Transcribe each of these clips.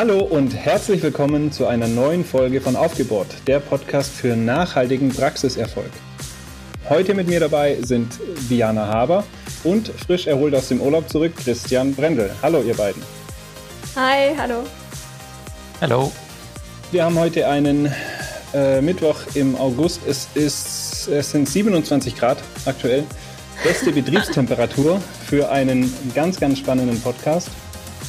Hallo und herzlich willkommen zu einer neuen Folge von Aufgebohrt, der Podcast für nachhaltigen Praxiserfolg. Heute mit mir dabei sind Diana Haber und frisch erholt aus dem Urlaub zurück Christian Brendel. Hallo ihr beiden. Hi, hallo. Hallo. Wir haben heute einen äh, Mittwoch im August. Es, ist, es sind 27 Grad aktuell. Beste Betriebstemperatur für einen ganz, ganz spannenden Podcast.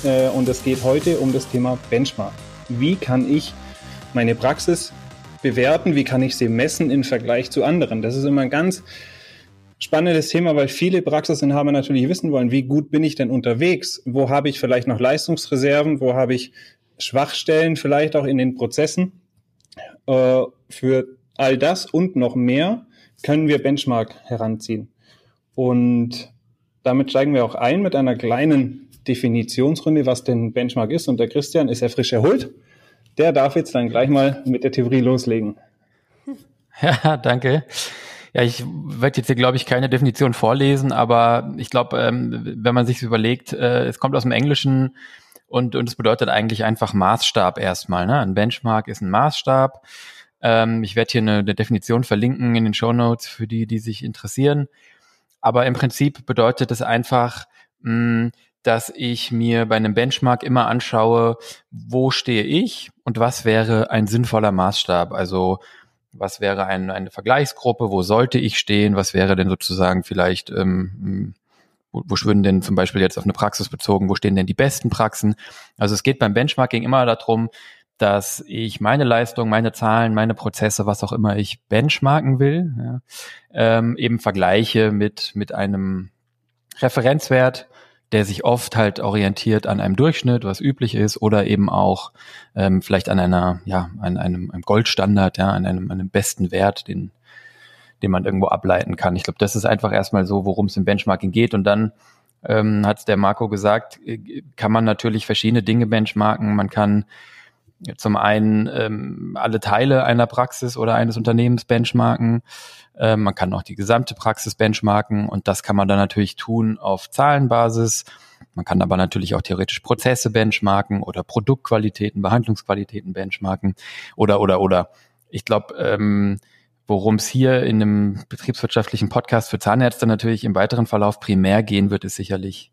Äh, und es geht heute um das Thema Benchmark. Wie kann ich meine Praxis bewerten? Wie kann ich sie messen im Vergleich zu anderen? Das ist immer ein ganz spannendes Thema, weil viele Praxisinhaber natürlich wissen wollen, wie gut bin ich denn unterwegs? Wo habe ich vielleicht noch Leistungsreserven? Wo habe ich Schwachstellen vielleicht auch in den Prozessen? Äh, für all das und noch mehr können wir Benchmark heranziehen. Und damit steigen wir auch ein mit einer kleinen Definitionsrunde, was denn Benchmark ist. Und der Christian ist ja frisch erholt. Der darf jetzt dann gleich mal mit der Theorie loslegen. Ja, danke. Ja, ich werde jetzt hier, glaube ich, keine Definition vorlesen, aber ich glaube, ähm, wenn man sich überlegt, äh, es kommt aus dem Englischen und, und es bedeutet eigentlich einfach Maßstab erstmal. Ne? Ein Benchmark ist ein Maßstab. Ähm, ich werde hier eine, eine Definition verlinken in den Show Notes für die, die sich interessieren. Aber im Prinzip bedeutet es einfach, mh, dass ich mir bei einem Benchmark immer anschaue, wo stehe ich und was wäre ein sinnvoller Maßstab. Also was wäre ein, eine Vergleichsgruppe, wo sollte ich stehen, was wäre denn sozusagen vielleicht, ähm, wo, wo würden denn zum Beispiel jetzt auf eine Praxis bezogen, wo stehen denn die besten Praxen. Also es geht beim Benchmarking immer darum, dass ich meine Leistung, meine Zahlen, meine Prozesse, was auch immer ich benchmarken will, ja, ähm, eben vergleiche mit, mit einem Referenzwert, der sich oft halt orientiert an einem Durchschnitt, was üblich ist, oder eben auch ähm, vielleicht an einer, ja, an einem, einem Goldstandard, ja, an einem, einem besten Wert, den, den man irgendwo ableiten kann. Ich glaube, das ist einfach erstmal so, worum es im Benchmarking geht. Und dann ähm, hat der Marco gesagt, äh, kann man natürlich verschiedene Dinge benchmarken. Man kann zum einen ähm, alle Teile einer Praxis oder eines Unternehmens benchmarken. Äh, man kann auch die gesamte Praxis benchmarken und das kann man dann natürlich tun auf Zahlenbasis. Man kann aber natürlich auch theoretisch Prozesse benchmarken oder Produktqualitäten, Behandlungsqualitäten benchmarken oder oder oder. Ich glaube, ähm, worum es hier in einem betriebswirtschaftlichen Podcast für Zahnärzte natürlich im weiteren Verlauf primär gehen wird, ist sicherlich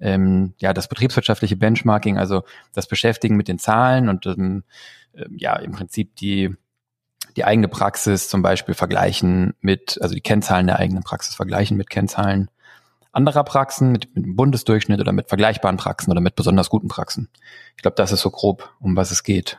ähm, ja das betriebswirtschaftliche Benchmarking, also das Beschäftigen mit den Zahlen und ähm, äh, ja im Prinzip die die eigene Praxis zum Beispiel vergleichen mit, also die Kennzahlen der eigenen Praxis vergleichen mit Kennzahlen anderer Praxen, mit, mit dem Bundesdurchschnitt oder mit vergleichbaren Praxen oder mit besonders guten Praxen. Ich glaube, das ist so grob, um was es geht.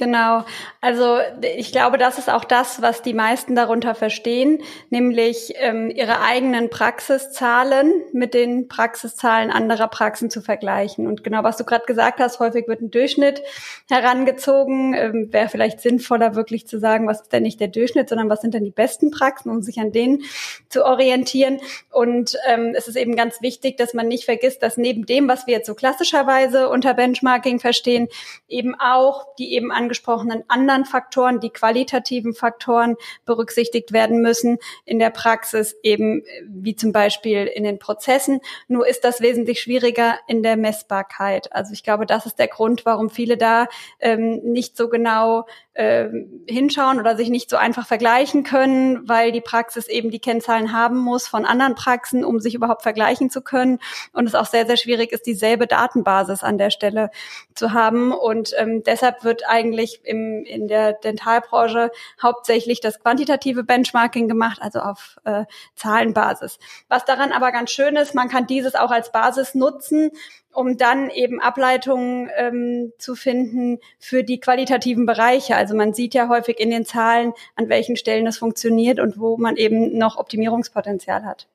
Genau. Also ich glaube, das ist auch das, was die meisten darunter verstehen, nämlich ähm, ihre eigenen Praxiszahlen mit den Praxiszahlen anderer Praxen zu vergleichen. Und genau, was du gerade gesagt hast, häufig wird ein Durchschnitt herangezogen. Ähm, Wäre vielleicht sinnvoller, wirklich zu sagen, was ist denn nicht der Durchschnitt, sondern was sind denn die besten Praxen, um sich an denen zu orientieren. Und ähm, es ist eben ganz wichtig, dass man nicht vergisst, dass neben dem, was wir jetzt so klassischerweise unter Benchmarking verstehen, eben auch die eben an angesprochenen anderen Faktoren, die qualitativen Faktoren berücksichtigt werden müssen in der Praxis, eben wie zum Beispiel in den Prozessen. Nur ist das wesentlich schwieriger in der Messbarkeit. Also ich glaube, das ist der Grund, warum viele da ähm, nicht so genau äh, hinschauen oder sich nicht so einfach vergleichen können, weil die Praxis eben die Kennzahlen haben muss von anderen Praxen, um sich überhaupt vergleichen zu können. Und es auch sehr, sehr schwierig ist, dieselbe Datenbasis an der Stelle zu haben. Und ähm, deshalb wird eigentlich eigentlich im, in der Dentalbranche hauptsächlich das quantitative Benchmarking gemacht, also auf äh, Zahlenbasis. Was daran aber ganz schön ist, man kann dieses auch als Basis nutzen, um dann eben Ableitungen ähm, zu finden für die qualitativen Bereiche. Also man sieht ja häufig in den Zahlen, an welchen Stellen es funktioniert und wo man eben noch Optimierungspotenzial hat.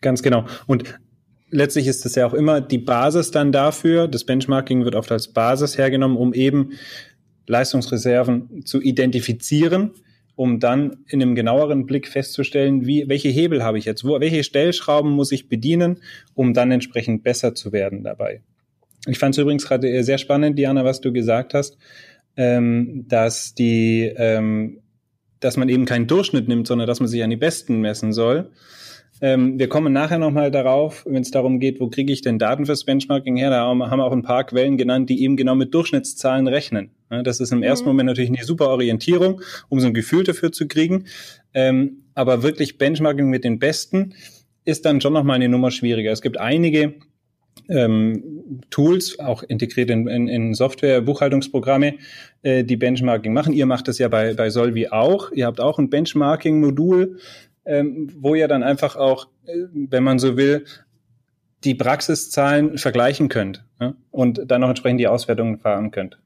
Ganz genau. Und letztlich ist es ja auch immer die Basis dann dafür. Das Benchmarking wird oft als Basis hergenommen, um eben Leistungsreserven zu identifizieren, um dann in einem genaueren Blick festzustellen, wie, welche Hebel habe ich jetzt, wo, welche Stellschrauben muss ich bedienen, um dann entsprechend besser zu werden dabei. Ich fand es übrigens gerade sehr spannend, Diana, was du gesagt hast, ähm, dass die, ähm, dass man eben keinen Durchschnitt nimmt, sondern dass man sich an die Besten messen soll. Ähm, wir kommen nachher nochmal darauf, wenn es darum geht, wo kriege ich denn Daten fürs Benchmarking her? Da haben wir auch ein paar Quellen genannt, die eben genau mit Durchschnittszahlen rechnen. Das ist im mhm. ersten Moment natürlich eine super Orientierung, um so ein Gefühl dafür zu kriegen. Ähm, aber wirklich Benchmarking mit den Besten ist dann schon nochmal eine Nummer schwieriger. Es gibt einige ähm, Tools, auch integriert in, in, in Software, Buchhaltungsprogramme, äh, die Benchmarking machen. Ihr macht das ja bei, bei Solvi auch. Ihr habt auch ein Benchmarking-Modul, ähm, wo ihr dann einfach auch, äh, wenn man so will, die Praxiszahlen vergleichen könnt ja? und dann noch entsprechend die Auswertungen fahren könnt.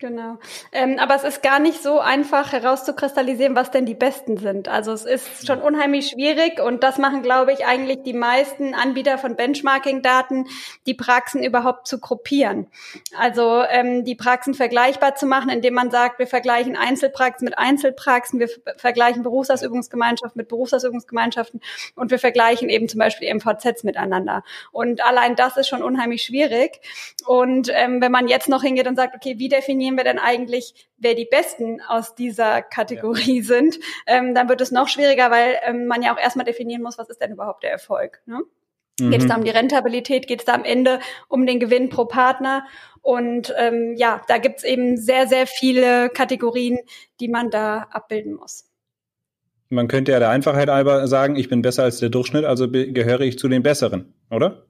Genau. Ähm, aber es ist gar nicht so einfach herauszukristallisieren, was denn die besten sind. Also es ist schon unheimlich schwierig und das machen, glaube ich, eigentlich die meisten Anbieter von Benchmarking-Daten, die Praxen überhaupt zu gruppieren. Also ähm, die Praxen vergleichbar zu machen, indem man sagt, wir vergleichen Einzelpraxen mit Einzelpraxen, wir vergleichen Berufsausübungsgemeinschaften mit Berufsausübungsgemeinschaften und wir vergleichen eben zum Beispiel MVZs miteinander. Und allein das ist schon unheimlich schwierig. Und ähm, wenn man jetzt noch hingeht und sagt, okay, wie definieren definieren wir denn eigentlich, wer die Besten aus dieser Kategorie ja. sind, ähm, dann wird es noch schwieriger, weil ähm, man ja auch erstmal definieren muss, was ist denn überhaupt der Erfolg. Ne? Mhm. Geht es da um die Rentabilität? Geht es da am Ende um den Gewinn pro Partner? Und ähm, ja, da gibt es eben sehr, sehr viele Kategorien, die man da abbilden muss. Man könnte ja der Einfachheit halber sagen, ich bin besser als der Durchschnitt, also gehöre ich zu den Besseren, oder?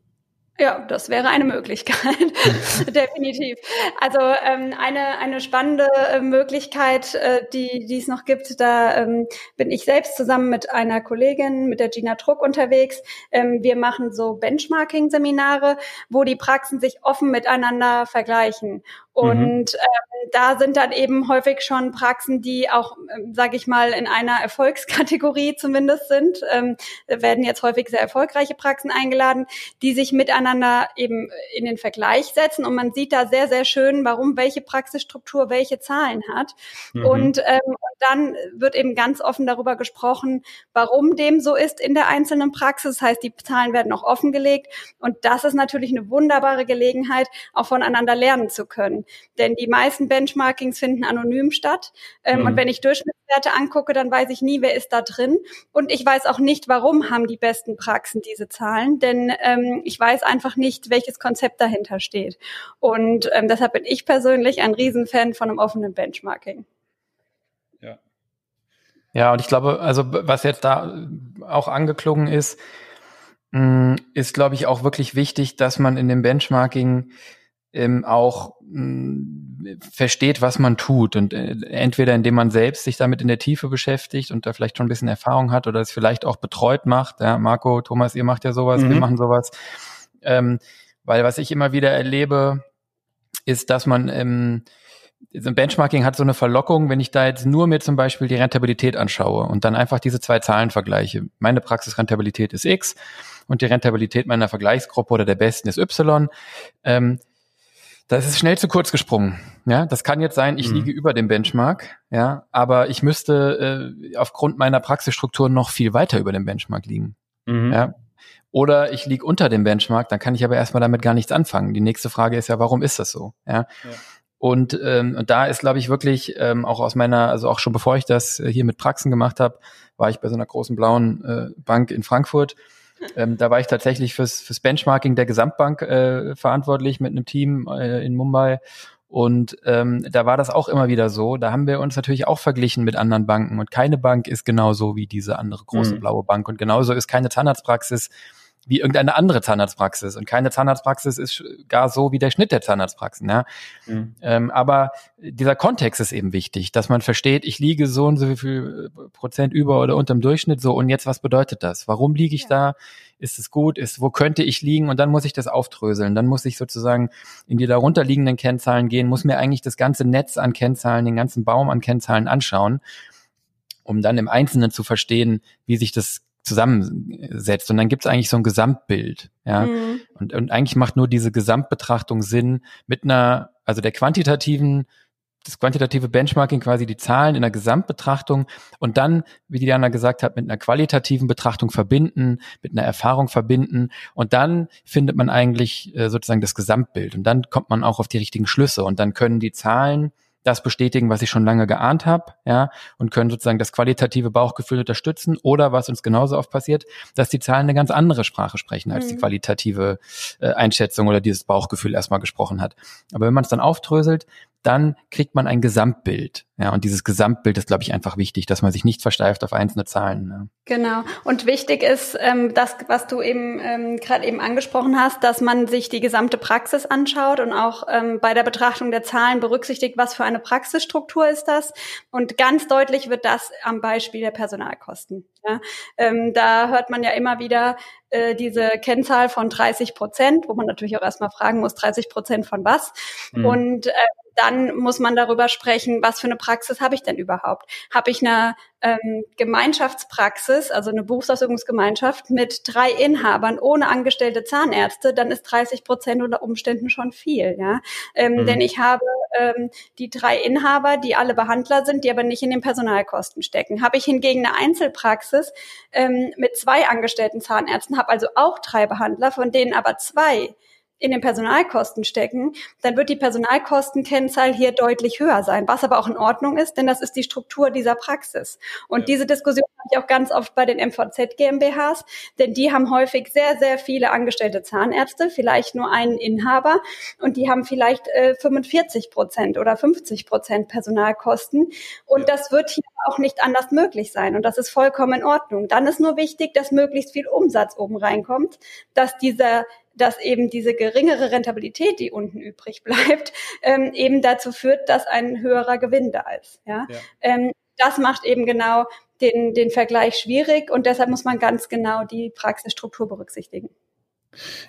Ja, das wäre eine Möglichkeit, definitiv. Also ähm, eine, eine spannende äh, Möglichkeit, äh, die, die es noch gibt, da ähm, bin ich selbst zusammen mit einer Kollegin, mit der Gina Druck unterwegs. Ähm, wir machen so Benchmarking-Seminare, wo die Praxen sich offen miteinander vergleichen. Und mhm. ähm, da sind dann eben häufig schon Praxen, die auch, ähm, sage ich mal, in einer Erfolgskategorie zumindest sind. Ähm, werden jetzt häufig sehr erfolgreiche Praxen eingeladen, die sich miteinander eben in den Vergleich setzen. Und man sieht da sehr, sehr schön, warum welche Praxisstruktur welche Zahlen hat. Mhm. Und ähm, dann wird eben ganz offen darüber gesprochen, warum dem so ist in der einzelnen Praxis. Das heißt, die Zahlen werden auch offengelegt. Und das ist natürlich eine wunderbare Gelegenheit, auch voneinander lernen zu können. Denn die meisten Benchmarkings finden anonym statt. Ähm, mhm. Und wenn ich Durchschnittswerte angucke, dann weiß ich nie, wer ist da drin. Und ich weiß auch nicht, warum haben die besten Praxen diese Zahlen. Denn ähm, ich weiß einfach nicht, welches Konzept dahinter steht. Und ähm, deshalb bin ich persönlich ein Riesenfan von einem offenen Benchmarking. Ja. Ja, und ich glaube, also was jetzt da auch angeklungen ist, mm, ist, glaube ich, auch wirklich wichtig, dass man in dem Benchmarking ähm, auch mh, mm, versteht, was man tut und äh, entweder indem man selbst sich damit in der Tiefe beschäftigt und da vielleicht schon ein bisschen Erfahrung hat oder es vielleicht auch betreut macht. Ja, Marco, Thomas, ihr macht ja sowas, mhm. wir machen sowas. Ähm, weil was ich immer wieder erlebe, ist, dass man ähm, so ein Benchmarking hat so eine Verlockung, wenn ich da jetzt nur mir zum Beispiel die Rentabilität anschaue und dann einfach diese zwei Zahlen vergleiche. Meine Praxisrentabilität ist X und die Rentabilität meiner Vergleichsgruppe oder der besten ist Y. Ähm, das ist schnell zu kurz gesprungen. Ja, das kann jetzt sein, ich mhm. liege über dem Benchmark, ja, aber ich müsste äh, aufgrund meiner Praxisstruktur noch viel weiter über dem Benchmark liegen. Mhm. Ja. Oder ich liege unter dem Benchmark, dann kann ich aber erstmal damit gar nichts anfangen. Die nächste Frage ist ja, warum ist das so? Ja. ja. Und, ähm, und da ist, glaube ich, wirklich ähm, auch aus meiner, also auch schon bevor ich das hier mit Praxen gemacht habe, war ich bei so einer großen blauen äh, Bank in Frankfurt ähm, da war ich tatsächlich fürs, fürs Benchmarking der Gesamtbank äh, verantwortlich mit einem Team äh, in Mumbai. Und ähm, da war das auch immer wieder so. Da haben wir uns natürlich auch verglichen mit anderen Banken. Und keine Bank ist genauso wie diese andere große mhm. blaue Bank. Und genauso ist keine Zahnarztpraxis wie irgendeine andere Zahnarztpraxis. Und keine Zahnarztpraxis ist gar so wie der Schnitt der Zahnarztpraxen. Ja? Mhm. Ähm, aber dieser Kontext ist eben wichtig, dass man versteht, ich liege so und so viel Prozent über oder unter dem Durchschnitt so und jetzt was bedeutet das? Warum liege ich ja. da? Ist es gut? Ist, wo könnte ich liegen? Und dann muss ich das aufdröseln. Dann muss ich sozusagen in die darunter liegenden Kennzahlen gehen, muss mir eigentlich das ganze Netz an Kennzahlen, den ganzen Baum an Kennzahlen anschauen, um dann im Einzelnen zu verstehen, wie sich das zusammensetzt. Und dann gibt es eigentlich so ein Gesamtbild. Ja? Mhm. Und, und eigentlich macht nur diese Gesamtbetrachtung Sinn mit einer, also der quantitativen, das quantitative Benchmarking, quasi die Zahlen in der Gesamtbetrachtung und dann, wie Diana gesagt hat, mit einer qualitativen Betrachtung verbinden, mit einer Erfahrung verbinden und dann findet man eigentlich äh, sozusagen das Gesamtbild und dann kommt man auch auf die richtigen Schlüsse und dann können die Zahlen das bestätigen, was ich schon lange geahnt habe, ja, und können sozusagen das qualitative Bauchgefühl unterstützen. Oder was uns genauso oft passiert, dass die Zahlen eine ganz andere Sprache sprechen, als mhm. die qualitative äh, Einschätzung oder dieses Bauchgefühl erstmal gesprochen hat. Aber wenn man es dann aufdröselt, dann kriegt man ein Gesamtbild. Ja, und dieses Gesamtbild ist, glaube ich, einfach wichtig, dass man sich nicht versteift auf einzelne Zahlen. Ne? Genau. Und wichtig ist, ähm, das, was du eben ähm, gerade eben angesprochen hast, dass man sich die gesamte Praxis anschaut und auch ähm, bei der Betrachtung der Zahlen berücksichtigt, was für eine Praxisstruktur ist das. Und ganz deutlich wird das am Beispiel der Personalkosten. Ja? Ähm, da hört man ja immer wieder äh, diese Kennzahl von 30 Prozent, wo man natürlich auch erstmal fragen muss, 30 Prozent von was. Mhm. Und äh, dann muss man darüber sprechen, was für eine Praxis habe ich denn überhaupt? Habe ich eine ähm, Gemeinschaftspraxis, also eine Berufsausübungsgemeinschaft mit drei Inhabern ohne angestellte Zahnärzte, dann ist 30 Prozent unter Umständen schon viel, ja. Ähm, mhm. Denn ich habe ähm, die drei Inhaber, die alle Behandler sind, die aber nicht in den Personalkosten stecken. Habe ich hingegen eine Einzelpraxis ähm, mit zwei angestellten Zahnärzten, habe also auch drei Behandler, von denen aber zwei in den Personalkosten stecken, dann wird die Personalkostenkennzahl hier deutlich höher sein, was aber auch in Ordnung ist, denn das ist die Struktur dieser Praxis. Und ja. diese Diskussion habe ich auch ganz oft bei den MVZ GmbHs, denn die haben häufig sehr, sehr viele angestellte Zahnärzte, vielleicht nur einen Inhaber und die haben vielleicht äh, 45 Prozent oder 50 Prozent Personalkosten. Und ja. das wird hier auch nicht anders möglich sein. Und das ist vollkommen in Ordnung. Dann ist nur wichtig, dass möglichst viel Umsatz oben reinkommt, dass dieser dass eben diese geringere Rentabilität, die unten übrig bleibt, ähm, eben dazu führt, dass ein höherer Gewinn da ist. Ja? ja. Ähm, das macht eben genau den, den Vergleich schwierig und deshalb muss man ganz genau die Praxisstruktur berücksichtigen.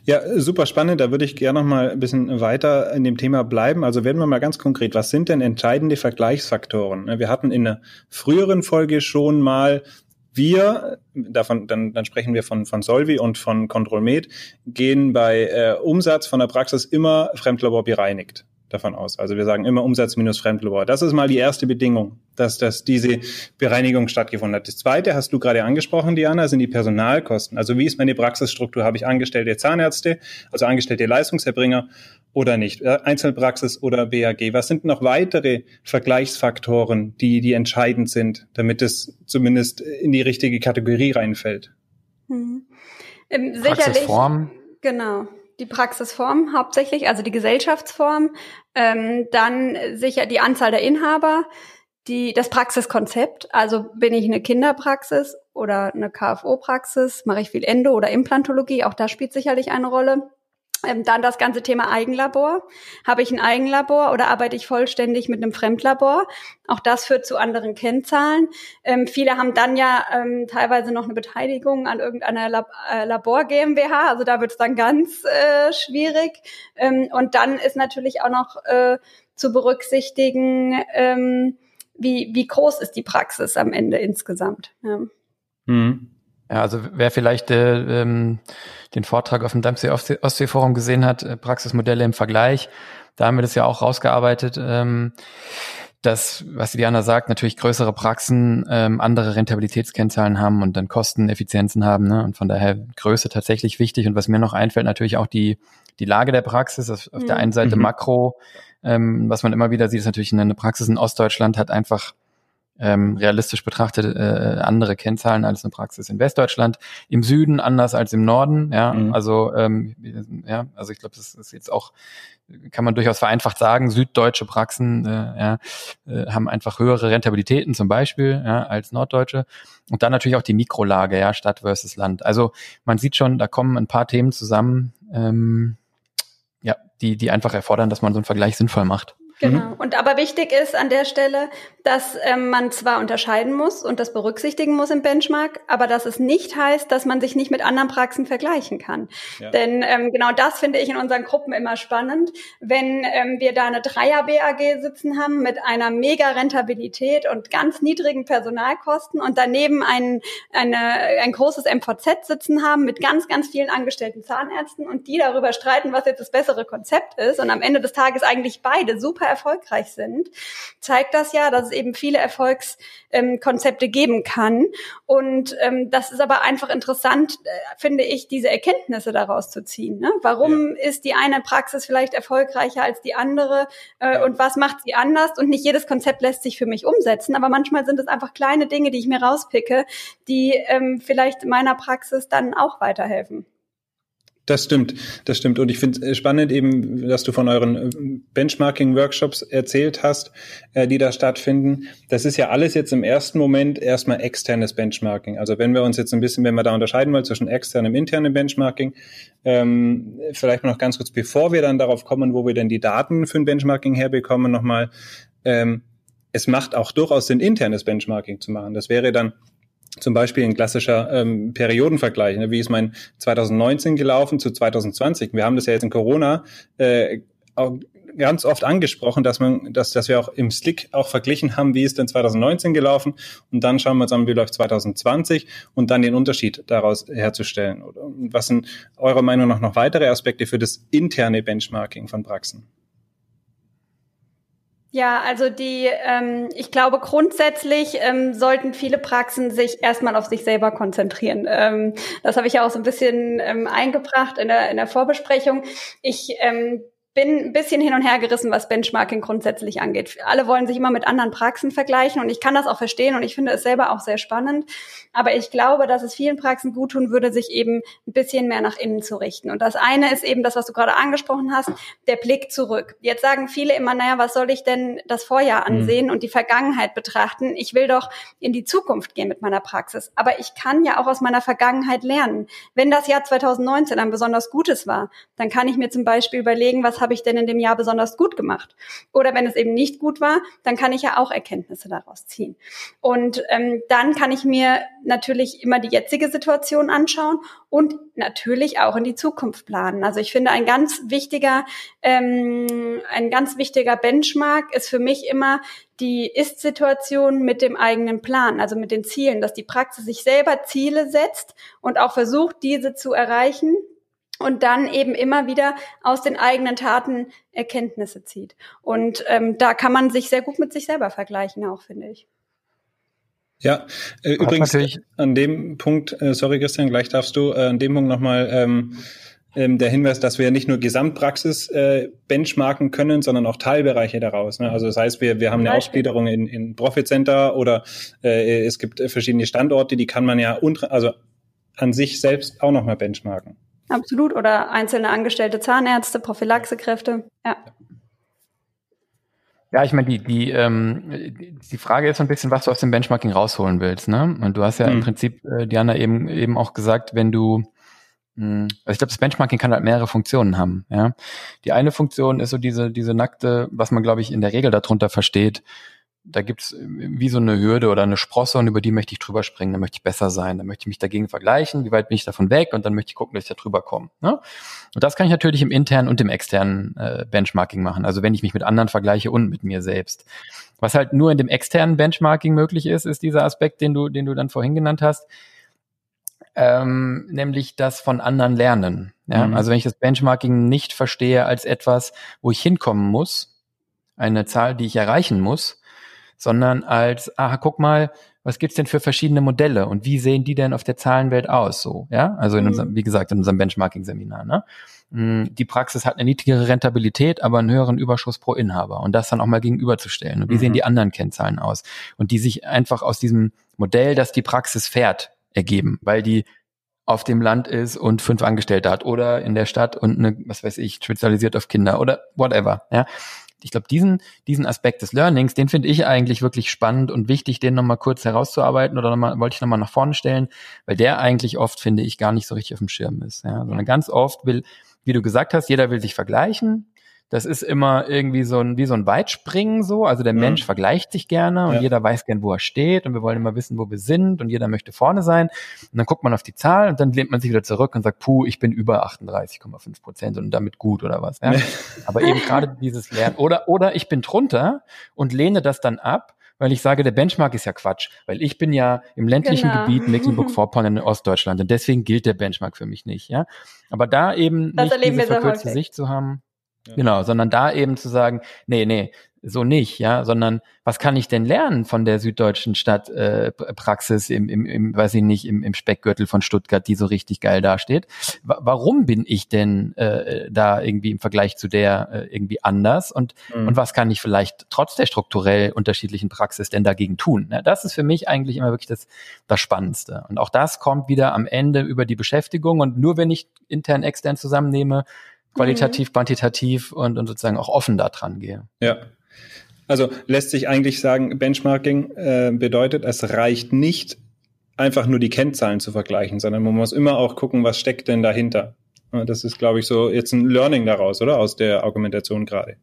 Ja, super spannend. Da würde ich gerne noch mal ein bisschen weiter in dem Thema bleiben. Also werden wir mal ganz konkret. Was sind denn entscheidende Vergleichsfaktoren? Wir hatten in einer früheren Folge schon mal wir, davon, dann, dann sprechen wir von, von Solvi und von ControlMed, gehen bei äh, Umsatz von der Praxis immer Fremdlabor bereinigt davon aus. Also wir sagen immer Umsatz minus Fremdlabor. Das ist mal die erste Bedingung, dass, dass diese Bereinigung stattgefunden hat. Das zweite hast du gerade angesprochen, Diana, sind die Personalkosten. Also wie ist meine Praxisstruktur? Habe ich angestellte Zahnärzte, also angestellte Leistungserbringer oder nicht? Einzelpraxis oder BAG? Was sind noch weitere Vergleichsfaktoren, die, die entscheidend sind, damit es zumindest in die richtige Kategorie reinfällt? Hm. Ähm, sicherlich. Praxisform. Genau die Praxisform hauptsächlich, also die Gesellschaftsform, ähm, dann sicher die Anzahl der Inhaber, die, das Praxiskonzept, also bin ich eine Kinderpraxis oder eine KFO-Praxis, mache ich viel Endo- oder Implantologie, auch das spielt sicherlich eine Rolle. Ähm, dann das ganze Thema Eigenlabor. Habe ich ein Eigenlabor oder arbeite ich vollständig mit einem Fremdlabor? Auch das führt zu anderen Kennzahlen. Ähm, viele haben dann ja ähm, teilweise noch eine Beteiligung an irgendeiner Lab äh, Labor GmbH. Also da wird es dann ganz äh, schwierig. Ähm, und dann ist natürlich auch noch äh, zu berücksichtigen, ähm, wie, wie groß ist die Praxis am Ende insgesamt. Ja. Mhm. Ja, also wer vielleicht äh, ähm, den Vortrag auf dem Dempsey Ostsee Forum gesehen hat, äh, Praxismodelle im Vergleich, da haben wir das ja auch rausgearbeitet, ähm, dass, was Diana sagt, natürlich größere Praxen ähm, andere Rentabilitätskennzahlen haben und dann Kosteneffizienzen haben. Ne? Und von daher Größe tatsächlich wichtig. Und was mir noch einfällt, natürlich auch die, die Lage der Praxis. Auf, auf der mhm. einen Seite mhm. Makro, ähm, was man immer wieder sieht, ist natürlich eine Praxis in Ostdeutschland hat einfach ähm, realistisch betrachtet äh, andere Kennzahlen als eine Praxis in Westdeutschland. Im Süden anders als im Norden. Ja, mhm. also ähm, ja, also ich glaube, das ist jetzt auch kann man durchaus vereinfacht sagen, süddeutsche Praxen äh, ja, äh, haben einfach höhere Rentabilitäten zum Beispiel ja, als norddeutsche. Und dann natürlich auch die Mikrolage, ja, Stadt versus Land. Also man sieht schon, da kommen ein paar Themen zusammen, ähm, ja, die, die einfach erfordern, dass man so einen Vergleich sinnvoll macht. Genau. Mhm. Und aber wichtig ist an der Stelle, dass ähm, man zwar unterscheiden muss und das berücksichtigen muss im Benchmark, aber dass es nicht heißt, dass man sich nicht mit anderen Praxen vergleichen kann. Ja. Denn ähm, genau das finde ich in unseren Gruppen immer spannend, wenn ähm, wir da eine Dreier-BAG sitzen haben mit einer mega Rentabilität und ganz niedrigen Personalkosten und daneben ein, eine, ein großes MVZ sitzen haben mit ganz, ganz vielen angestellten Zahnärzten und die darüber streiten, was jetzt das bessere Konzept ist und am Ende des Tages eigentlich beide super erfolgreich sind, zeigt das ja, dass es eben viele Erfolgskonzepte ähm, geben kann. Und ähm, das ist aber einfach interessant, äh, finde ich, diese Erkenntnisse daraus zu ziehen. Ne? Warum ja. ist die eine Praxis vielleicht erfolgreicher als die andere äh, ja. und was macht sie anders? Und nicht jedes Konzept lässt sich für mich umsetzen, aber manchmal sind es einfach kleine Dinge, die ich mir rauspicke, die ähm, vielleicht meiner Praxis dann auch weiterhelfen. Das stimmt, das stimmt. Und ich finde es spannend eben, dass du von euren äh, Benchmarking-Workshops erzählt hast, äh, die da stattfinden. Das ist ja alles jetzt im ersten Moment erstmal externes Benchmarking. Also wenn wir uns jetzt ein bisschen, wenn wir da unterscheiden wollen zwischen externem und internem Benchmarking, ähm, vielleicht noch ganz kurz, bevor wir dann darauf kommen, wo wir denn die Daten für ein Benchmarking herbekommen, nochmal, ähm, es macht auch durchaus Sinn, internes Benchmarking zu machen. Das wäre dann zum Beispiel ein klassischer ähm, Periodenvergleich. Ne? Wie ist mein 2019 gelaufen zu 2020? Wir haben das ja jetzt in Corona äh, auch ganz oft angesprochen, dass man, dass, dass wir auch im Slick auch verglichen haben, wie ist denn 2019 gelaufen und dann schauen wir uns an, wie läuft 2020 und dann den Unterschied daraus herzustellen. Oder was sind eurer Meinung nach noch weitere Aspekte für das interne Benchmarking von Praxen? Ja, also die, ähm, ich glaube grundsätzlich ähm, sollten viele Praxen sich erstmal auf sich selber konzentrieren. Ähm, das habe ich ja auch so ein bisschen ähm, eingebracht in der, in der Vorbesprechung. Ich ähm, bin ein bisschen hin und her gerissen, was Benchmarking grundsätzlich angeht. Alle wollen sich immer mit anderen Praxen vergleichen und ich kann das auch verstehen und ich finde es selber auch sehr spannend. Aber ich glaube, dass es vielen Praxen gut tun würde, sich eben ein bisschen mehr nach innen zu richten. Und das eine ist eben das, was du gerade angesprochen hast, der Blick zurück. Jetzt sagen viele immer, naja, was soll ich denn das Vorjahr mhm. ansehen mhm. und die Vergangenheit betrachten? Ich will doch in die Zukunft gehen mit meiner Praxis. Aber ich kann ja auch aus meiner Vergangenheit lernen. Wenn das Jahr 2019 ein besonders gutes war, dann kann ich mir zum Beispiel überlegen, was habe ich denn in dem Jahr besonders gut gemacht? Oder wenn es eben nicht gut war, dann kann ich ja auch Erkenntnisse daraus ziehen. Und ähm, dann kann ich mir natürlich immer die jetzige Situation anschauen und natürlich auch in die Zukunft planen. Also ich finde, ein ganz wichtiger, ähm, ein ganz wichtiger Benchmark ist für mich immer die Ist-Situation mit dem eigenen Plan, also mit den Zielen, dass die Praxis sich selber Ziele setzt und auch versucht, diese zu erreichen und dann eben immer wieder aus den eigenen Taten Erkenntnisse zieht. Und ähm, da kann man sich sehr gut mit sich selber vergleichen, auch finde ich. Ja, äh, übrigens an dem Punkt, äh, sorry Christian, gleich darfst du, äh, an dem Punkt nochmal ähm, ähm, der Hinweis, dass wir nicht nur Gesamtpraxis äh, benchmarken können, sondern auch Teilbereiche daraus. Ne? Also das heißt, wir, wir haben eine Ausgliederung in, in Profit Center oder äh, es gibt verschiedene Standorte, die kann man ja unter, also an sich selbst auch nochmal benchmarken. Absolut. Oder einzelne angestellte Zahnärzte, Prophylaxekräfte. Ja. Ja, ich meine, die, die, ähm, die Frage ist so ein bisschen, was du aus dem Benchmarking rausholen willst. Ne? Und du hast ja mhm. im Prinzip, äh, Diana, eben, eben auch gesagt, wenn du, mh, hm, also ich glaube, das Benchmarking kann halt mehrere Funktionen haben. Ja? Die eine Funktion ist so diese, diese nackte, was man, glaube ich, in der Regel darunter versteht, da gibt's äh, wie so eine Hürde oder eine Sprosse und über die möchte ich drüber springen, da möchte ich besser sein, da möchte ich mich dagegen vergleichen, wie weit bin ich davon weg und dann möchte ich gucken, dass ich da drüber komme. Ne? Und das kann ich natürlich im internen und im externen äh, Benchmarking machen, also wenn ich mich mit anderen vergleiche und mit mir selbst. Was halt nur in dem externen Benchmarking möglich ist, ist dieser Aspekt, den du, den du dann vorhin genannt hast, ähm, nämlich das von anderen lernen. Ja? Mhm. Also wenn ich das Benchmarking nicht verstehe als etwas, wo ich hinkommen muss, eine Zahl, die ich erreichen muss, sondern als, aha, guck mal, was gibt's denn für verschiedene Modelle und wie sehen die denn auf der Zahlenwelt aus? So, ja, also in unserem, mhm. wie gesagt, in unserem Benchmarking-Seminar. Ne? Mm, die Praxis hat eine niedrigere Rentabilität, aber einen höheren Überschuss pro Inhaber und das dann auch mal gegenüberzustellen. Und wie mhm. sehen die anderen Kennzahlen aus? Und die sich einfach aus diesem Modell, das die Praxis fährt, ergeben, weil die auf dem Land ist und fünf Angestellte hat oder in der Stadt und eine, was weiß ich, spezialisiert auf Kinder oder whatever. Ja, ich glaube, diesen, diesen Aspekt des Learnings, den finde ich eigentlich wirklich spannend und wichtig, den nochmal kurz herauszuarbeiten oder nochmal, wollte ich nochmal nach vorne stellen, weil der eigentlich oft, finde ich, gar nicht so richtig auf dem Schirm ist. Ja, sondern ganz oft will, wie du gesagt hast, jeder will sich vergleichen, das ist immer irgendwie so ein, wie so ein Weitspringen so. Also der mhm. Mensch vergleicht sich gerne und ja. jeder weiß gern, wo er steht und wir wollen immer wissen, wo wir sind und jeder möchte vorne sein. Und dann guckt man auf die Zahl und dann lehnt man sich wieder zurück und sagt, puh, ich bin über 38,5 Prozent und damit gut oder was. Ja? Aber eben gerade dieses Lernen. Oder, oder ich bin drunter und lehne das dann ab weil ich sage, der Benchmark ist ja Quatsch, weil ich bin ja im ländlichen genau. Gebiet Mecklenburg-Vorpommern in Ostdeutschland und deswegen gilt der Benchmark für mich nicht, ja. Aber da eben das nicht diese verkürzte Sicht zu haben, Ja. Genau, sondern da eben zu sagen, nee, nee, so nicht, ja, sondern was kann ich denn lernen von der süddeutschen Stadt äh, im, im, im, weiß ich nicht, im, im Speckgürtel von Stuttgart, die so richtig geil dasteht. W warum bin ich denn äh, da irgendwie im Vergleich zu der äh, irgendwie anders und mhm. und was kann ich vielleicht trotz der strukturell unterschiedlichen Praxis denn dagegen tun? Ne? Das ist für mich eigentlich immer wirklich das das Spannendste und auch das kommt wieder am Ende über die Beschäftigung und nur wenn ich intern extern zusammennehme qualitativ, mhm. quantitativ und, und sozusagen auch offen da dran gehe. Ja, also lässt sich eigentlich sagen, Benchmarking äh, bedeutet, es reicht nicht einfach nur die Kennzahlen zu vergleichen, sondern man muss immer auch gucken, was steckt denn dahinter. Das ist, glaube ich, so jetzt ein Learning daraus, oder? Aus der Argumentation gerade.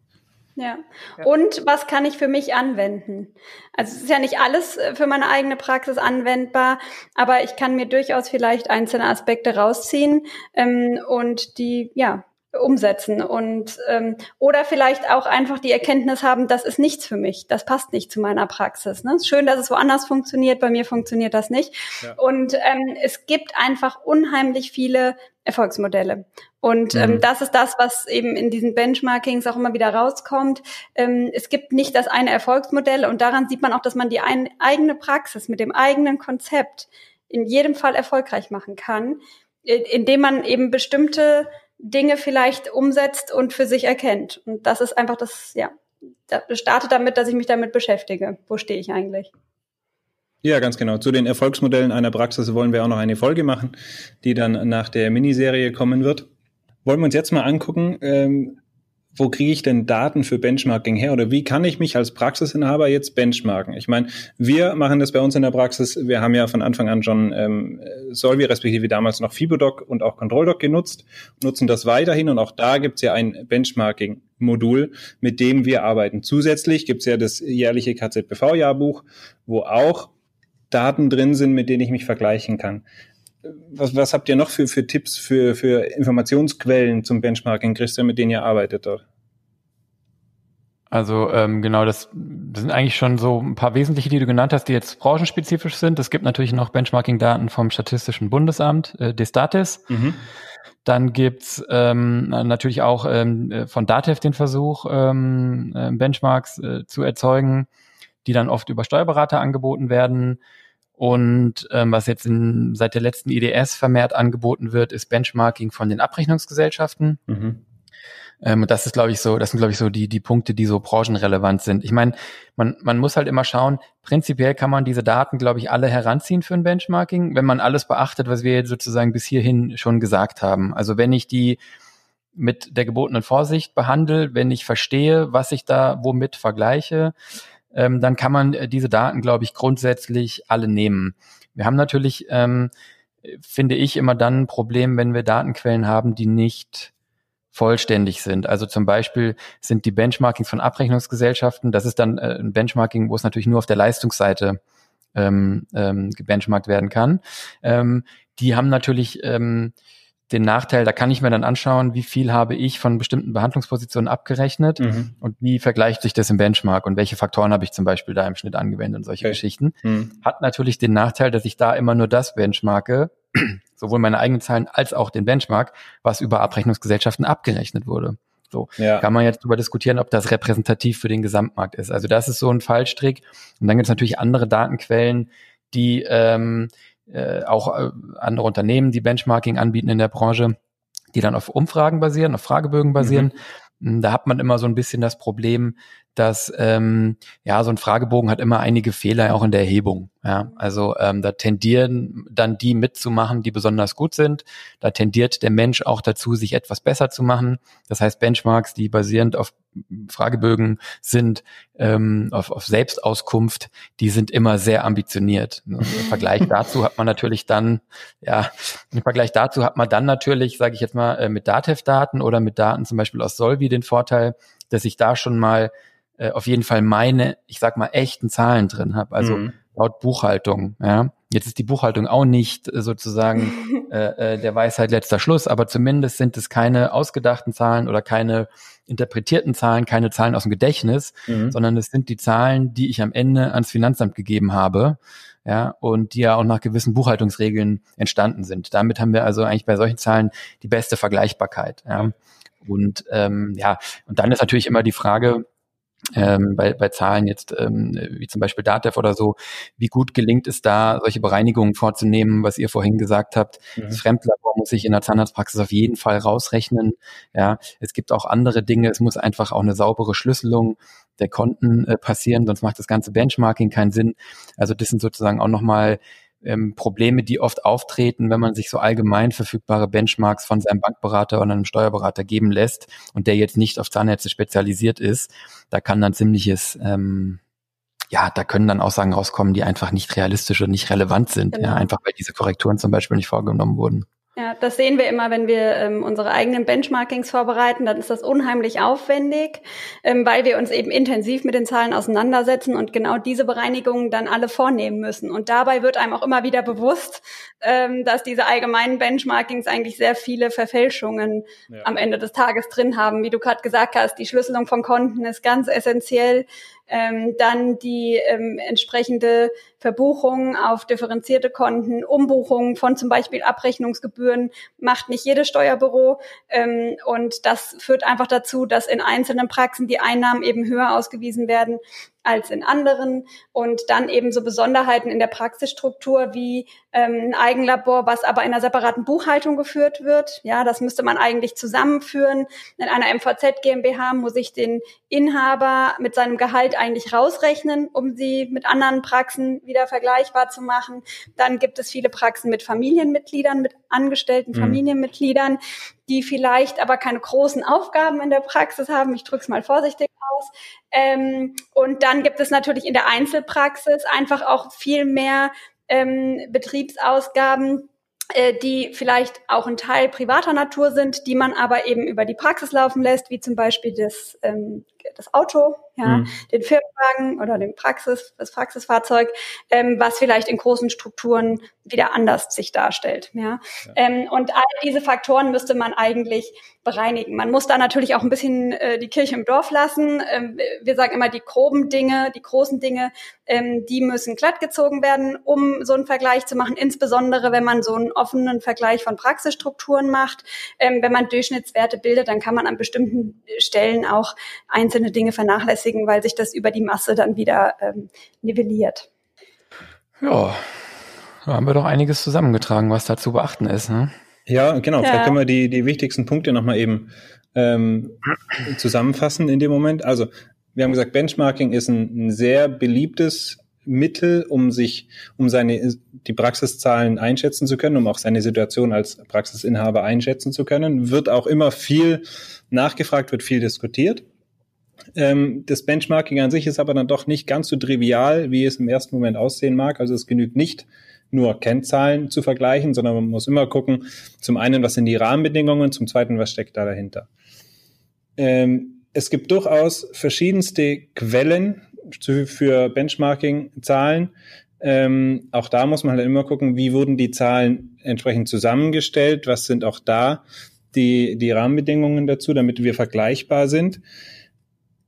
Ja. Und was kann ich für mich anwenden? Also es ist ja nicht alles äh, für meine eigene Praxis anwendbar, aber ich kann mir durchaus vielleicht einzelne Aspekte rausziehen ähm, und die ja umsetzen und ähm, oder vielleicht auch einfach die Erkenntnis haben, das ist nichts für mich, das passt nicht zu meiner Praxis. Ne? Schön, dass es woanders funktioniert, bei mir funktioniert das nicht. Ja. Und ähm, es gibt einfach unheimlich viele Erfolgsmodelle. Und ähm, mhm. das ist das, was eben in diesen Benchmarkings auch immer wieder rauskommt. Ähm, es gibt nicht das eine Erfolgsmodell und daran sieht man auch, dass man die ein, eigene Praxis mit dem eigenen Konzept in jedem Fall erfolgreich machen kann, indem man eben bestimmte Dinge vielleicht umsetzt und für sich erkennt. Und das ist einfach das, ja, das startet damit, dass ich mich damit beschäftige. Wo stehe ich eigentlich? Ja, ganz genau. Zu den Erfolgsmodellen einer Praxis wollen wir auch noch eine Folge machen, die dann nach der Miniserie kommen wird. Wollen wir uns jetzt mal angucken, ähm, wo kriege ich denn Daten für Benchmarking her oder wie kann ich mich als Praxisinhaber jetzt benchmarken? Ich meine, wir machen das bei uns in der Praxis. Wir haben ja von Anfang an schon ähm, Solvi respektive damals noch Fibodoc und auch ControlDoc genutzt, nutzen das weiterhin und auch da gibt's ja ein Benchmarking-Modul, mit dem wir arbeiten. Zusätzlich gibt's ja das jährliche KZBV-Jahrbuch, wo auch Daten drin sind, mit denen ich mich vergleichen kann. Was, was habt ihr noch für, für Tipps für, für Informationsquellen zum Benchmarking, Christian, mit denen ihr arbeitet dort? Also ähm, genau, das, das sind eigentlich schon so ein paar wesentliche, die du genannt hast, die jetzt branchenspezifisch sind. Es gibt natürlich noch Benchmarking-Daten vom Statistischen Bundesamt, äh, Destatis. Mhm. Dann gibt's ähm, natürlich auch ähm, von Datev den Versuch, ähm, äh, Benchmarks äh, zu erzeugen, die dann oft über Steuerberater angeboten werden. Und ähm, was jetzt in, seit der letzten IDS vermehrt angeboten wird, ist Benchmarking von den Abrechnungsgesellschaften. Mhm. Ähm, das ist, glaube ich, so, das sind, glaube ich, so die, die Punkte, die so branchenrelevant sind. Ich meine, man, man muss halt immer schauen, prinzipiell kann man diese Daten, glaube ich, alle heranziehen für ein Benchmarking, wenn man alles beachtet, was wir jetzt sozusagen bis hierhin schon gesagt haben. Also wenn ich die mit der gebotenen Vorsicht behandle, wenn ich verstehe, was ich da womit vergleiche, ähm, dann kann man äh, diese Daten, glaube ich, grundsätzlich alle nehmen. Wir haben natürlich, ähm, finde ich, immer dann ein Problem, wenn wir Datenquellen haben, die nicht vollständig sind. Also zum Beispiel sind die Benchmarkings von Abrechnungsgesellschaften, das ist dann äh, ein Benchmarking, wo es natürlich nur auf der Leistungsseite ähm, ähm, gebenchmarkt werden kann. Ähm, die haben natürlich ähm, den Nachteil, da kann ich mir dann anschauen, wie viel habe ich von bestimmten Behandlungspositionen abgerechnet mhm. und wie vergleicht sich das im Benchmark und welche Faktoren habe ich zum Beispiel da im Schnitt angewendet und solche okay. Geschichten. Mhm. Hat natürlich den Nachteil, dass ich da immer nur das benchmarke, sowohl meine eigenen Zahlen als auch den Benchmark, was über Abrechnungsgesellschaften abgerechnet wurde. So ja. kann man jetzt darüber diskutieren, ob das repräsentativ für den Gesamtmarkt ist. Also das ist so ein Fallstrick. Und dann gibt es natürlich andere Datenquellen, die ähm, äh, auch äh, andere Unternehmen, die Benchmarking anbieten in der Branche, die dann auf Umfragen basieren, auf Fragebögen basieren. Mhm. Da hat man immer so ein bisschen das Problem, dass ähm, ja so ein Fragebogen hat immer einige Fehler auch in der Erhebung. Ja, also ähm, da tendieren dann die mitzumachen, die besonders gut sind. Da tendiert der Mensch auch dazu, sich etwas besser zu machen. Das heißt, Benchmarks, die basierend auf Fragebögen sind, ähm, auf, auf Selbstauskunft, die sind immer sehr ambitioniert. Im Vergleich dazu hat man natürlich dann, ja, im Vergleich dazu hat man dann natürlich, sage ich jetzt mal, äh, mit Datev-Daten oder mit Daten zum Beispiel aus Solvi den Vorteil, dass ich da schon mal äh, auf jeden Fall meine, ich sag mal, echten Zahlen drin habe. Also mhm. laut Buchhaltung, ja. Jetzt ist die Buchhaltung auch nicht äh, sozusagen äh, äh, der Weisheit letzter Schluss, aber zumindest sind es keine ausgedachten Zahlen oder keine interpretierten Zahlen, keine Zahlen aus dem Gedächtnis, mhm. sondern es sind die Zahlen, die ich am Ende ans Finanzamt gegeben habe, ja, und die ja auch nach gewissen Buchhaltungsregeln entstanden sind. Damit haben wir also eigentlich bei solchen Zahlen die beste Vergleichbarkeit. Ja. Und ähm, ja, und dann ist natürlich immer die Frage, ähm, bei, bei Zahlen jetzt ähm, wie zum Beispiel DATEV oder so, wie gut gelingt es da, solche Bereinigungen vorzunehmen, was ihr vorhin gesagt habt. Mhm. Das Fremdlabor muss sich in der Zahnarztpraxis auf jeden Fall rausrechnen. Ja, es gibt auch andere Dinge. Es muss einfach auch eine saubere Schlüsselung der Konten äh, passieren, sonst macht das ganze Benchmarking keinen Sinn. Also das sind sozusagen auch nochmal ähm, Probleme, die oft auftreten, wenn man sich so allgemein verfügbare Benchmarks von seinem Bankberater oder einem Steuerberater geben lässt und der jetzt nicht auf Zahnärzte spezialisiert ist, da kann dann ziemliches, ähm, ja, da können dann Aussagen rauskommen, die einfach nicht realistisch und nicht relevant sind, genau. ja, einfach weil diese Korrekturen zum Beispiel nicht vorgenommen wurden. Ja, das sehen wir immer, wenn wir ähm, unsere eigenen Benchmarkings vorbereiten, dann ist das unheimlich aufwendig, ähm, weil wir uns eben intensiv mit den Zahlen auseinandersetzen und genau diese Bereinigungen dann alle vornehmen müssen. Und dabei wird einem auch immer wieder bewusst, ähm, dass diese allgemeinen Benchmarkings eigentlich sehr viele Verfälschungen ja. am Ende des Tages drin haben. Wie du gerade gesagt hast, die Schlüsselung von Konten ist ganz essentiell ähm, dann die ähm, entsprechende Verbuchung auf differenzierte Konten, Umbuchung von zum Beispiel Abrechnungsgebühren macht nicht jedes Steuerbüro. Ähm, und das führt einfach dazu, dass in einzelnen Praxen die Einnahmen eben höher ausgewiesen werden als in anderen und dann eben so Besonderheiten in der Praxisstruktur wie ähm, ein Eigenlabor, was aber in einer separaten Buchhaltung geführt wird. Ja, das müsste man eigentlich zusammenführen. In einer MVZ GmbH muss ich den Inhaber mit seinem Gehalt eigentlich rausrechnen, um sie mit anderen Praxen wieder vergleichbar zu machen. Dann gibt es viele Praxen mit Familienmitgliedern, mit angestellten mhm. Familienmitgliedern, die vielleicht aber keine großen Aufgaben in der Praxis haben. Ich drücke es mal vorsichtig aus. Ähm, und dann gibt es natürlich in der Einzelpraxis einfach auch viel mehr ähm, Betriebsausgaben, äh, die vielleicht auch ein Teil privater Natur sind, die man aber eben über die Praxis laufen lässt, wie zum Beispiel das, ähm, das Auto, ja, mhm. den Firmenwagen oder den Praxis, das Praxisfahrzeug, ähm, was vielleicht in großen Strukturen wieder anders sich darstellt. Ja. ja. Ähm, und all diese Faktoren müsste man eigentlich bereinigen. Man muss da natürlich auch ein bisschen äh, die Kirche im Dorf lassen. Ähm, wir sagen immer, die groben Dinge, die großen Dinge, ähm, die müssen glattgezogen werden, um so einen Vergleich zu machen, insbesondere wenn man so einen offenen Vergleich von Praxisstrukturen macht. Ähm, wenn man Durchschnittswerte bildet, dann kann man an bestimmten Stellen auch einzelne Dinge vernachlässigen vernachlässigen, weil sich das über die Masse dann wieder ähm, nivelliert. Ja, da haben wir doch einiges zusammengetragen, was da zu beachten ist. Ne? Ja, genau. Ja. Vielleicht können wir die, die wichtigsten Punkte nochmal eben ähm, zusammenfassen in dem Moment. Also, wir haben gesagt, Benchmarking ist ein, ein sehr beliebtes Mittel, um sich, um seine, die Praxiszahlen einschätzen zu können, um auch seine Situation als Praxisinhaber einschätzen zu können. Wird auch immer viel nachgefragt, wird viel diskutiert. Ähm, das Benchmarking an sich ist aber dann doch nicht ganz so trivial, wie es im ersten Moment aussehen mag. Also es genügt nicht nur Kennzahlen zu vergleichen, sondern man muss immer gucken, zum einen, was sind die Rahmenbedingungen, zum zweiten, was steckt da dahinter. Ähm, es gibt durchaus verschiedenste Quellen für Benchmarking-Zahlen. Ähm, auch da muss man halt immer gucken, wie wurden die Zahlen entsprechend zusammengestellt, was sind auch da die, die Rahmenbedingungen dazu, damit wir vergleichbar sind.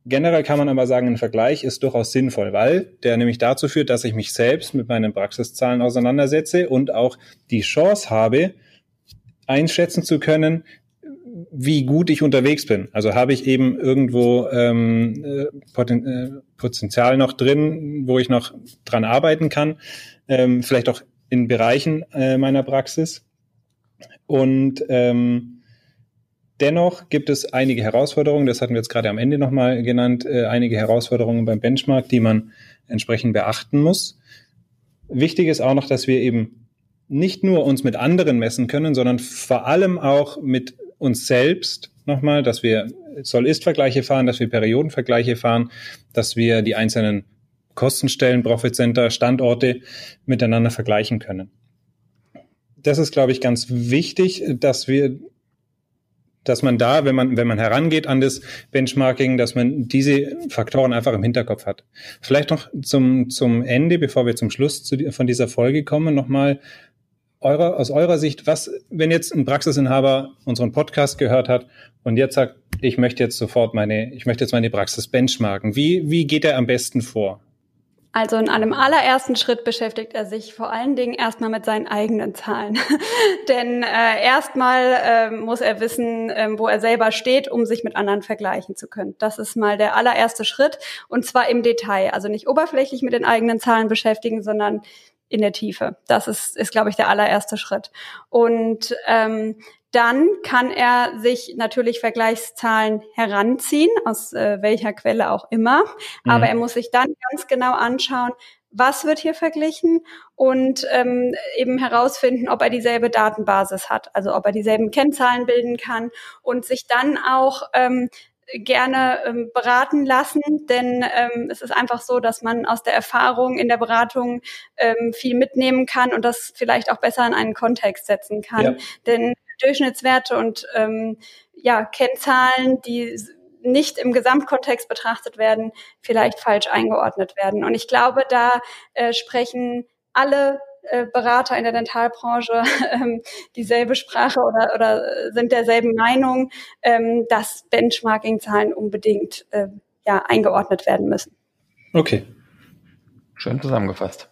Generell kann man aber sagen, ein Vergleich ist durchaus sinnvoll, weil der nämlich dazu führt, dass ich mich selbst mit meinen Praxiszahlen auseinandersetze und auch die Chance habe, einschätzen zu können, wie gut ich unterwegs bin. Also habe ich eben irgendwo ähm, äh, Poten äh, Potenzial noch drin, wo ich noch dran arbeiten kann, ähm, vielleicht auch in Bereichen äh, meiner Praxis. Und ähm, Dennoch gibt es einige Herausforderungen, das hatten wir jetzt gerade am Ende nochmal genannt, äh, einige Herausforderungen beim Benchmark, die man entsprechend beachten muss. Wichtig ist auch noch, dass wir eben nicht nur uns mit anderen messen können, sondern vor allem auch mit uns selbst nochmal, dass wir Soll-Ist-Vergleiche fahren, dass wir Periodenvergleiche fahren, dass wir die einzelnen Kostenstellen, Profit Center, Standorte miteinander vergleichen können. Das ist, glaube ich, ganz wichtig, dass wir dass man da, wenn man, wenn man herangeht an das Benchmarking, dass man diese Faktoren einfach im Hinterkopf hat. Vielleicht noch zum, zum Ende, bevor wir zum Schluss zu, von dieser Folge kommen, nochmal eurer, aus eurer Sicht, was, wenn jetzt ein Praxisinhaber unseren Podcast gehört hat und jetzt sagt, ich möchte jetzt sofort meine, ich möchte jetzt meine Praxis benchmarken. Wie, wie geht er am besten vor? Also in einem allerersten Schritt beschäftigt er sich vor allen Dingen erstmal mit seinen eigenen Zahlen. Denn äh, erstmal äh, muss er wissen, äh, wo er selber steht, um sich mit anderen vergleichen zu können. Das ist mal der allererste Schritt und zwar im Detail. Also nicht oberflächlich mit den eigenen Zahlen beschäftigen, sondern in der Tiefe. Das ist, ist glaube ich, der allererste Schritt. Und ähm, dann kann er sich natürlich Vergleichszahlen heranziehen, aus äh, welcher Quelle auch immer. Mhm. Aber er muss sich dann ganz genau anschauen, was wird hier verglichen und ähm, eben herausfinden, ob er dieselbe Datenbasis hat, also ob er dieselben Kennzahlen bilden kann und sich dann auch ähm, gerne ähm, beraten lassen, denn ähm, es ist einfach so, dass man aus der Erfahrung in der Beratung ähm, viel mitnehmen kann und das vielleicht auch besser in einen Kontext setzen kann. Ja. Denn Durchschnittswerte und ähm, ja, Kennzahlen, die nicht im Gesamtkontext betrachtet werden, vielleicht falsch eingeordnet werden. Und ich glaube, da äh, sprechen alle Berater in der Dentalbranche ähm, dieselbe Sprache oder, oder sind derselben Meinung, ähm, dass Benchmarking-Zahlen unbedingt äh, ja, eingeordnet werden müssen. Okay. Schön zusammengefasst.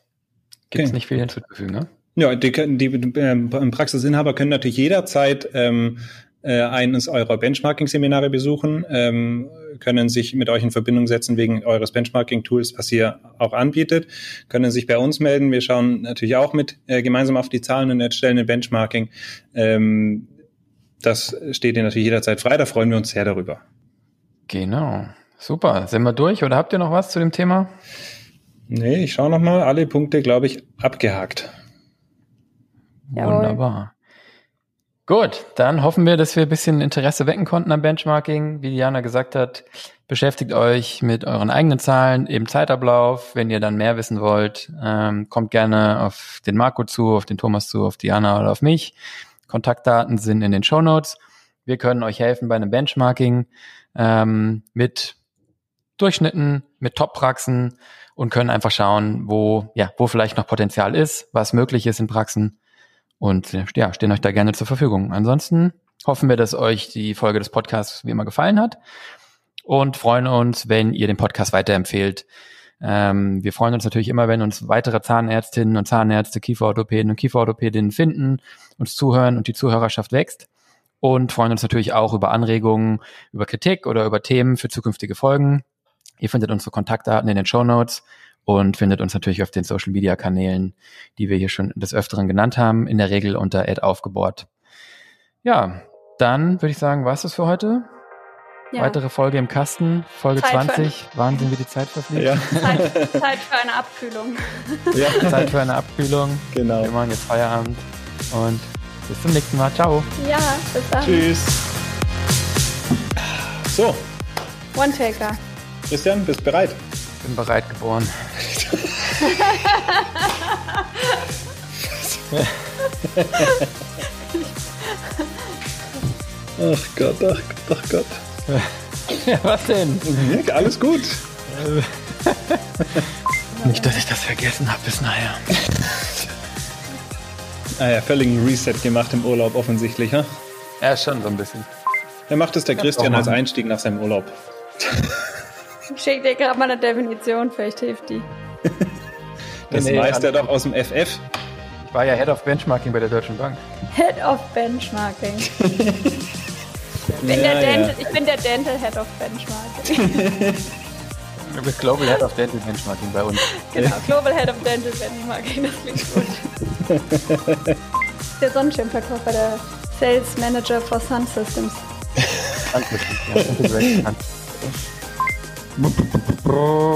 Gibt es okay. nicht viel hinzuzufügen, ne? Ja, die, die äh, Praxisinhaber können natürlich jederzeit ähm, äh, eines eurer Benchmarking-Seminare besuchen, ähm, können sich mit euch in Verbindung setzen wegen eures Benchmarking-Tools, was ihr auch anbietet, können sich bei uns melden. Wir schauen natürlich auch mit äh, gemeinsam auf die Zahlen und erstellen ein Benchmarking. Ähm, das steht ihr natürlich jederzeit frei, da freuen wir uns sehr darüber. Genau. Super. Sind wir durch oder habt ihr noch was zu dem Thema? Nee, ich schaue nochmal. Alle Punkte, glaube ich, abgehakt. Jawohl. Wunderbar. Gut, dann hoffen wir, dass wir ein bisschen Interesse wecken konnten am Benchmarking. Wie Diana gesagt hat, beschäftigt euch mit euren eigenen Zahlen im Zeitablauf. Wenn ihr dann mehr wissen wollt, ähm, kommt gerne auf den Marco zu, auf den Thomas zu, auf Diana oder auf mich. Kontaktdaten sind in den Show Notes. Wir können euch helfen bei einem Benchmarking ähm, mit Durchschnitten, mit Top-Praxen und können einfach schauen, wo, ja, wo vielleicht noch Potenzial ist, was möglich ist in Praxen und ja, stehen euch da gerne zur Verfügung. Ansonsten hoffen wir, dass euch die Folge des Podcasts wie immer gefallen hat und freuen uns, wenn ihr den Podcast weiterempfehlt. Ähm, wir freuen uns natürlich immer, wenn uns weitere Zahnärztinnen und Zahnärzte, Kieferorthopäden und Kieferorthopädinnen finden, uns zuhören und die Zuhörerschaft wächst. Und freuen uns natürlich auch über Anregungen, über Kritik oder über Themen für zukünftige Folgen. Ihr findet unsere Kontaktdaten in den Show Notes und findet uns natürlich auf den Social Media Kanälen, die wir hier schon des Öfteren genannt haben, in der Regel unter Ad aufgebohrt. Ja, dann würde ich sagen, war es das für heute. Ja. Weitere Folge im Kasten, Folge Zeit 20. Wahnsinn, wie die Zeit verfliegt. Ja. Zeit, Zeit, für eine Abkühlung. Ja. Zeit für eine Abkühlung. Genau. Wir machen jetzt Feierabend und bis zum nächsten Mal. Ciao. Ja, bis dann. Tschüss. So. One-Taker. Christian, bist bereit? Bin bereit geboren. ach Gott, ach Gott, ach Gott. Ja, was denn? Alles gut. Nicht, dass ich das vergessen habe bis nachher. Ah ja, völligen Reset gemacht im Urlaub offensichtlich, ha? Ja, schon so ein bisschen. Er macht es der Christian als Einstieg nach seinem Urlaub. Ich schicke dir gerade mal eine Definition, vielleicht hilft die. das nee, weiß der doch aus dem FF. Ich war ja Head of Benchmarking bei der Deutschen Bank. Head of Benchmarking. ich, bin ja, der Dental, ja. ich bin der Dental Head of Benchmarking. Du bist Global Head of Dental Benchmarking bei uns. Genau, Global Head of Dental Benchmarking, das klingt gut. der Sonnenschirmverkäufer, der Sales Manager for Sun Systems. Danke. Ja, Pro